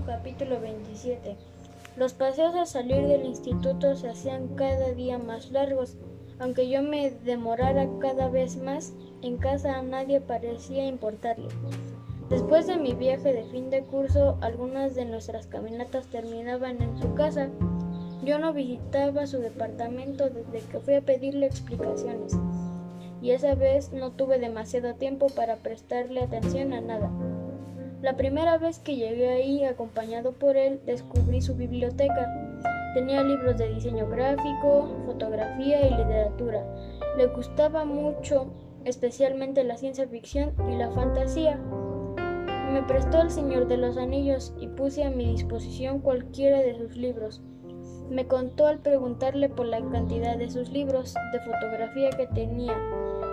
1, capítulo 27. Los paseos al salir del instituto se hacían cada día más largos. Aunque yo me demorara cada vez más, en casa a nadie parecía importarle. Después de mi viaje de fin de curso, algunas de nuestras caminatas terminaban en su casa. Yo no visitaba su departamento desde que fui a pedirle explicaciones, y esa vez no tuve demasiado tiempo para prestarle atención a nada. La primera vez que llegué ahí acompañado por él, descubrí su biblioteca. Tenía libros de diseño gráfico, fotografía y literatura. Le gustaba mucho, especialmente la ciencia ficción y la fantasía. Me prestó El Señor de los Anillos y puse a mi disposición cualquiera de sus libros. Me contó al preguntarle por la cantidad de sus libros de fotografía que tenía,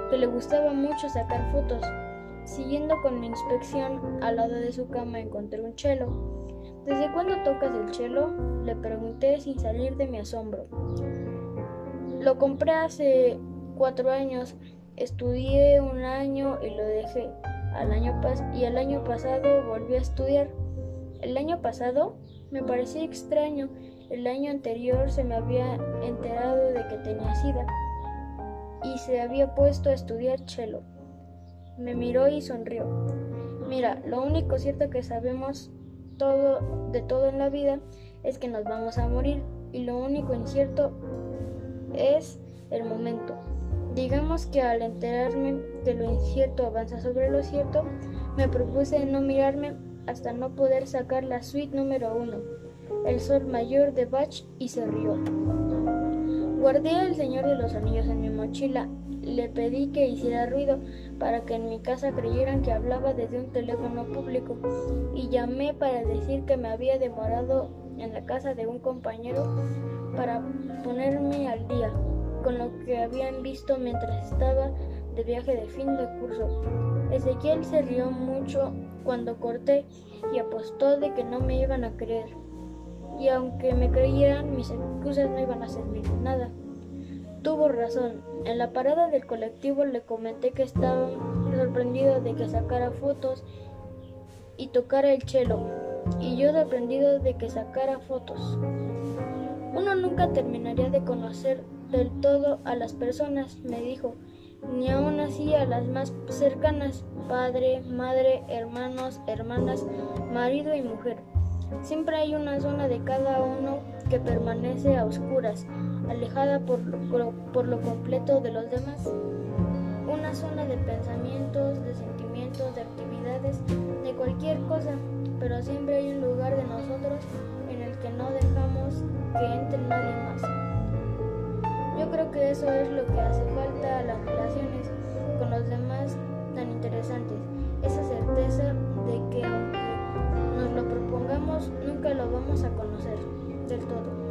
que le gustaba mucho sacar fotos. Siguiendo con mi inspección, al lado de su cama encontré un chelo. ¿Desde cuándo tocas el chelo? Le pregunté sin salir de mi asombro. Lo compré hace cuatro años, estudié un año y lo dejé año y el año pasado volví a estudiar. El año pasado me parecía extraño. El año anterior se me había enterado de que tenía sida y se había puesto a estudiar cello. Me miró y sonrió. Mira, lo único cierto que sabemos todo de todo en la vida es que nos vamos a morir y lo único incierto es el momento. Digamos que al enterarme que lo incierto avanza sobre lo cierto, me propuse no mirarme hasta no poder sacar la suite número uno, El Sol Mayor de Bach, y se rió. Guardé al Señor de los Anillos en mi mochila. Le pedí que hiciera ruido para que en mi casa creyeran que hablaba desde un teléfono público y llamé para decir que me había demorado en la casa de un compañero para ponerme al día con lo que habían visto mientras estaba de viaje de fin de curso. Ezequiel se rió mucho cuando corté y apostó de que no me iban a creer. Y aunque me creyeran, mis excusas no iban a servir de nada. Tuvo razón. En la parada del colectivo le comenté que estaba sorprendido de que sacara fotos y tocara el chelo. Y yo sorprendido de que sacara fotos. Uno nunca terminaría de conocer del todo a las personas, me dijo, ni aún así a las más cercanas, padre, madre, hermanos, hermanas, marido y mujer. Siempre hay una zona de cada uno que permanece a oscuras, alejada por lo, por lo completo de los demás. Una zona de pensamientos, de sentimientos, de actividades, de cualquier cosa, pero siempre hay un lugar de nosotros en el que no dejamos que entre nadie más. Yo creo que eso es lo que hace falta a las relaciones con los demás tan interesantes. Esa nunca lo vamos a conocer del todo.